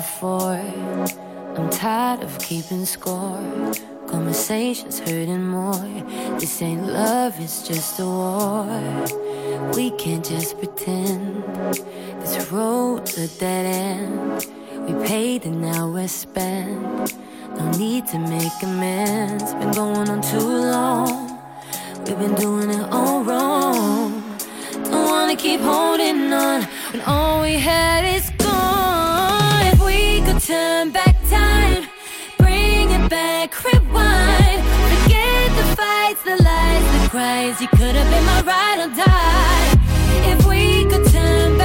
before. I'm tired of keeping score. Conversations hurting more. This ain't love, it's just a war. We can't just pretend this road's a dead end. We paid and now we're spent. No need to make amends. Been going on too long. We've been doing it all wrong. Don't wanna keep holding on when all we had is turn back time, bring it back, rewind. Forget the fights, the lies, the cries. You could have been my ride or die if we could turn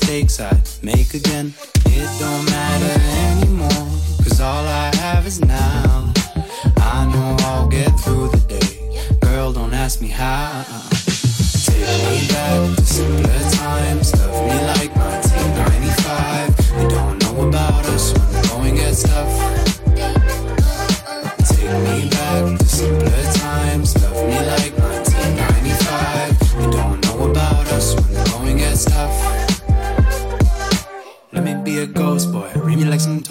mistakes I make again. It don't matter anymore, cause all I have is now. I know I'll get through the day. Girl, don't ask me how. Take me back to simpler times. Love me like 1995. They don't know about us when the going gets tough.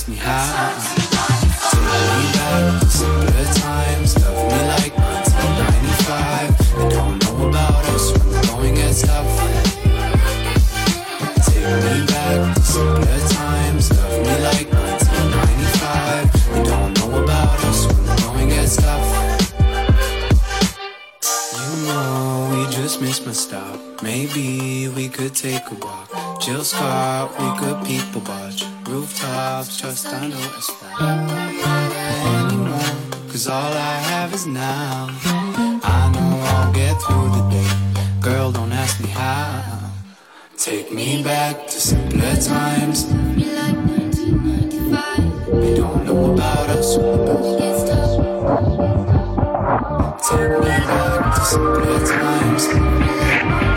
ask me how. Take me back to simpler times. Love me like 1995. They don't know about us when the going gets tough. Take me back to simpler times. Love me like 1995. They don't know about us when the going gets tough. You know we just missed my stop. Maybe we could take a walk. Jill Scott, we could people watch. Rooftops, trust I know it's anymore. Cause all I have is now. I know I'll get through the day. Girl, don't ask me how. Take me back to simpler times. We don't know about us. Take me back to simpler times.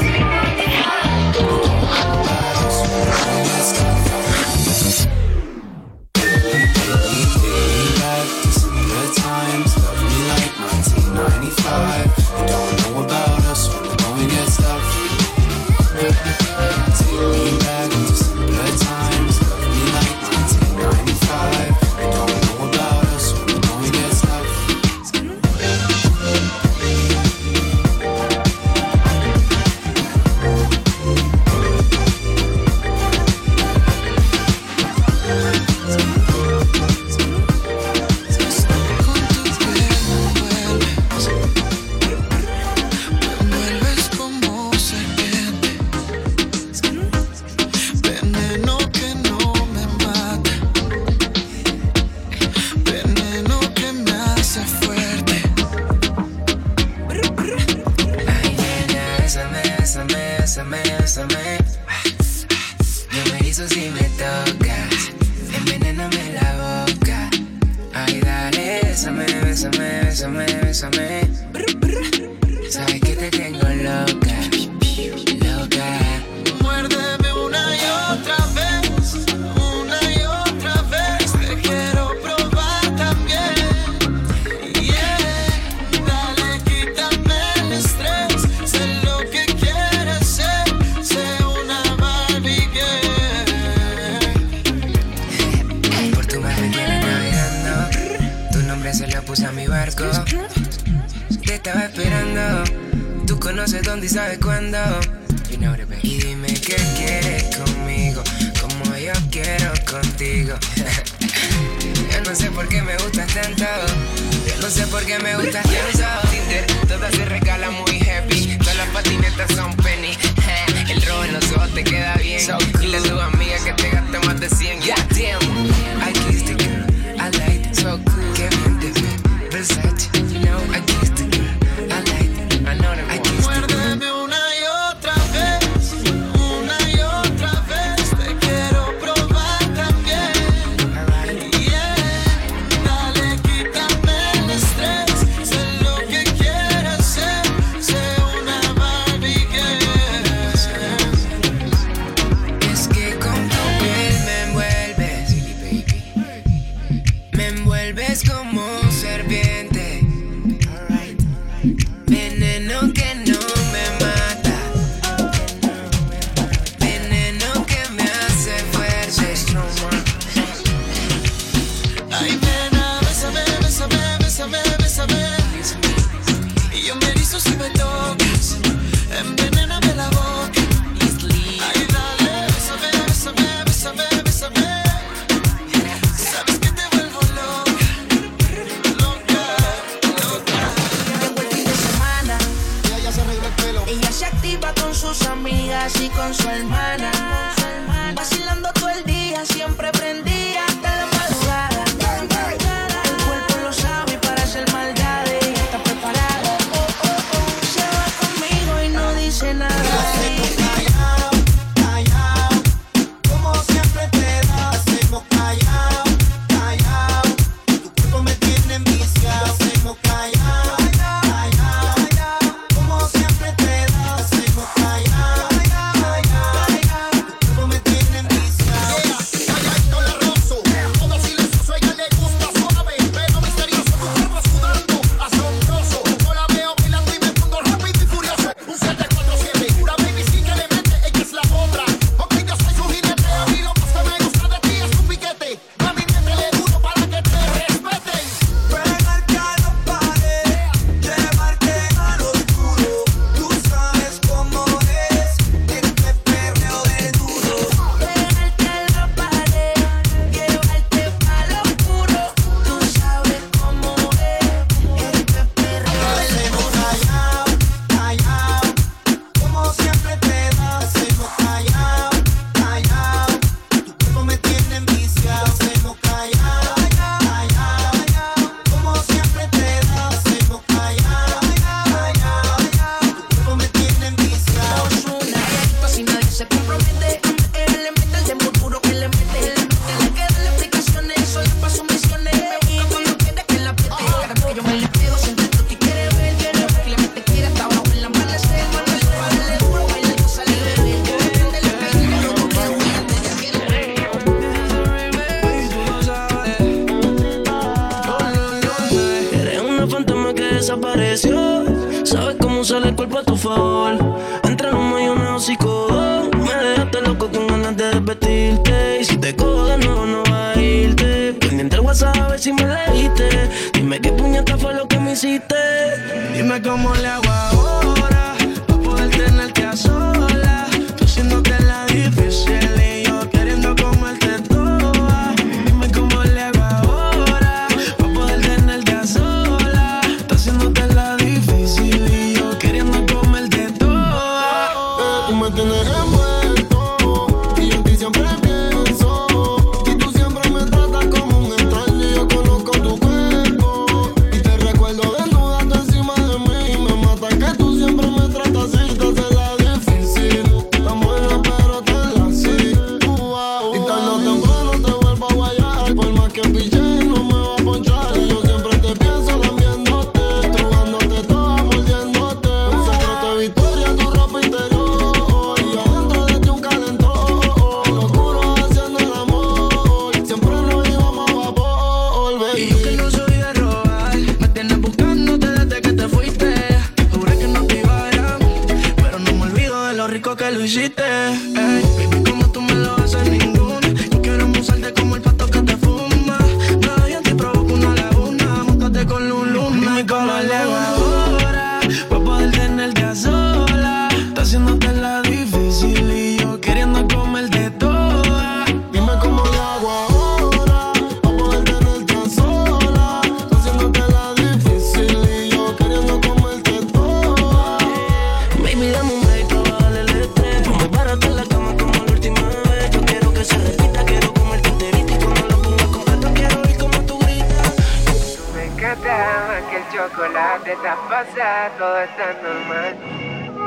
Estás pasada, todo está normal.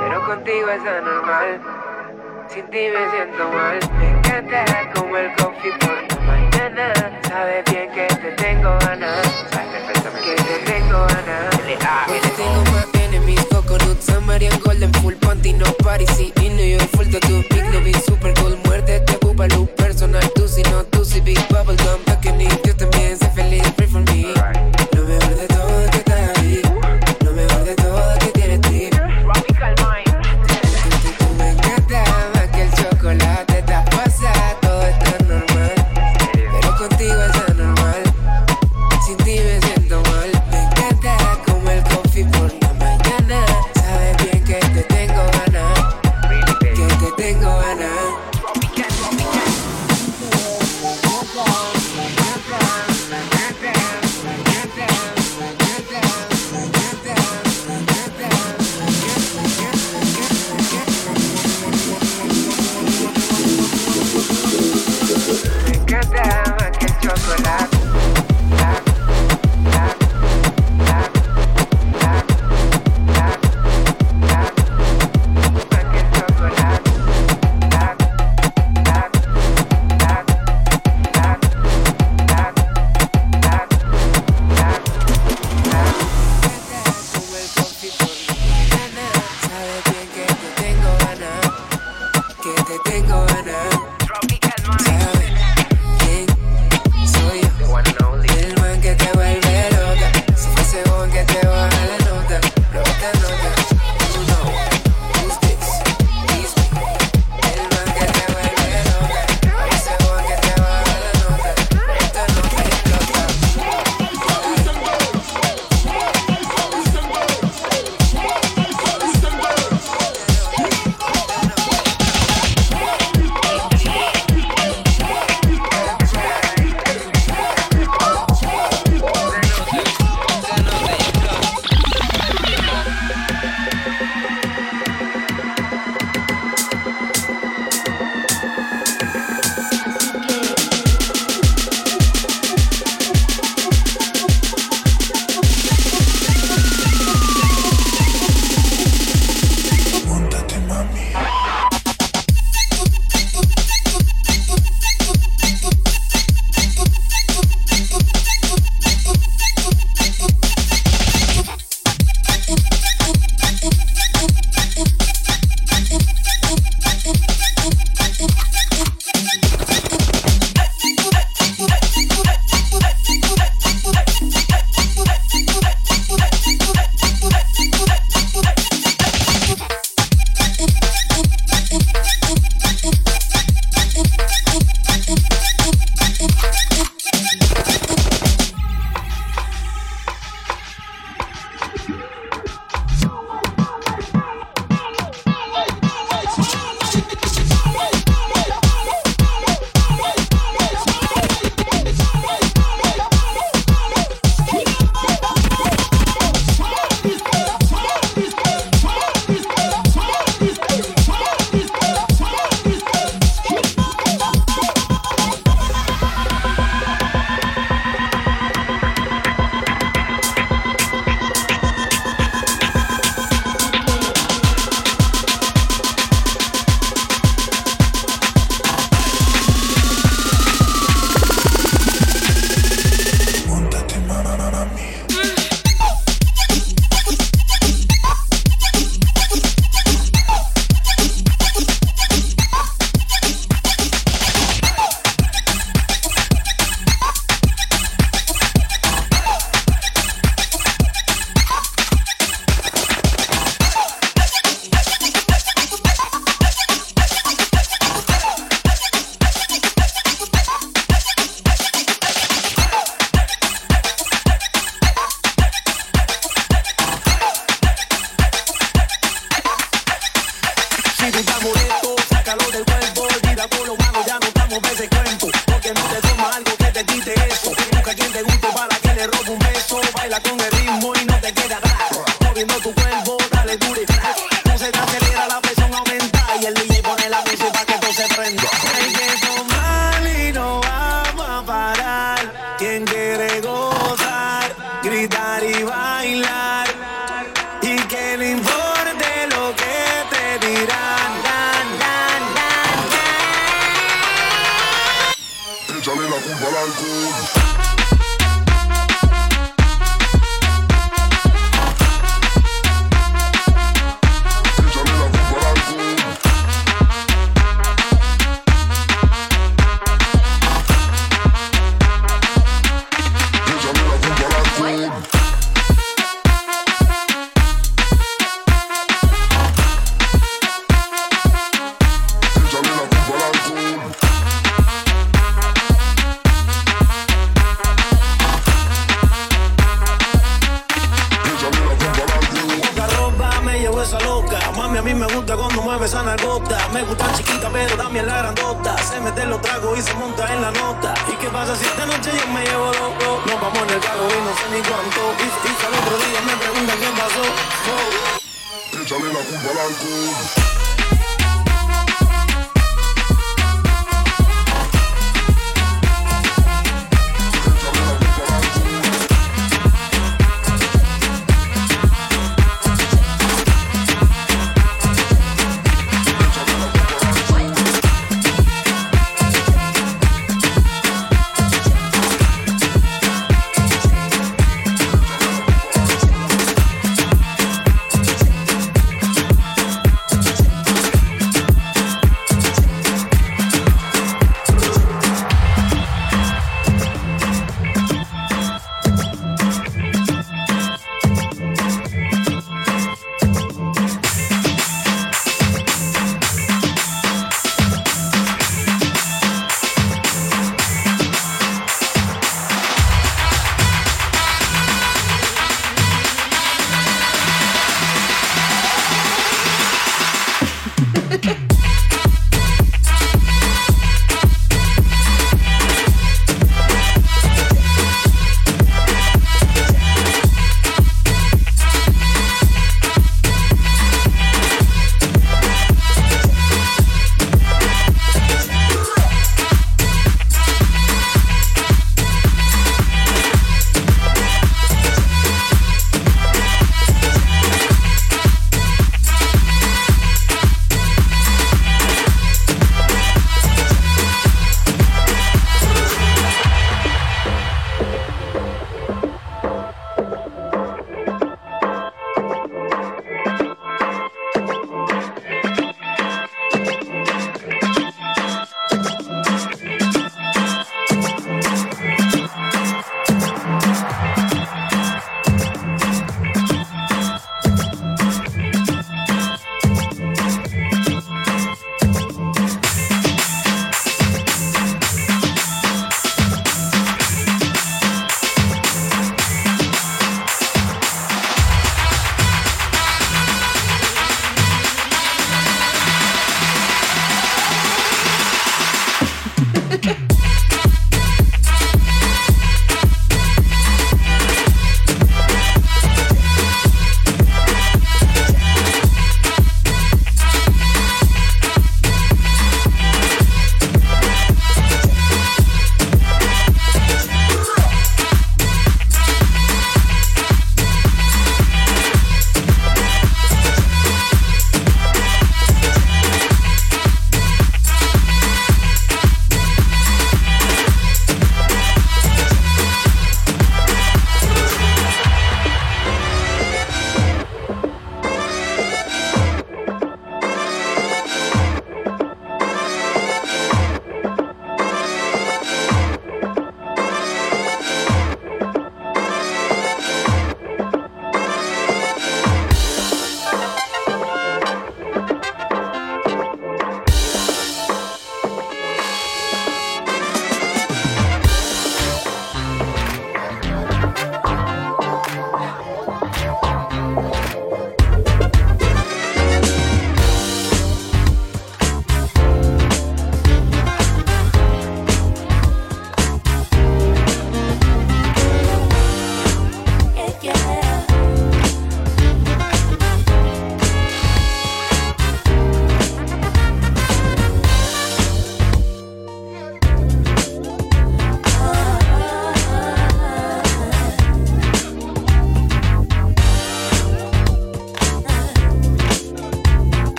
Pero contigo es anormal. Sin ti me siento mal. Me encanta como el coffee por la mañana. Sabes bien que te tengo ganas. Que te tengo ganas. Tengo más enemies, coconut, Samarian, golden, full panty, no party, sí, y no yo full tattoo, big no big, super cool, muerte, te loop personal, tú si no, tú si big bubble gum, back in yo también, sé feliz,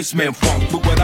basement funk, but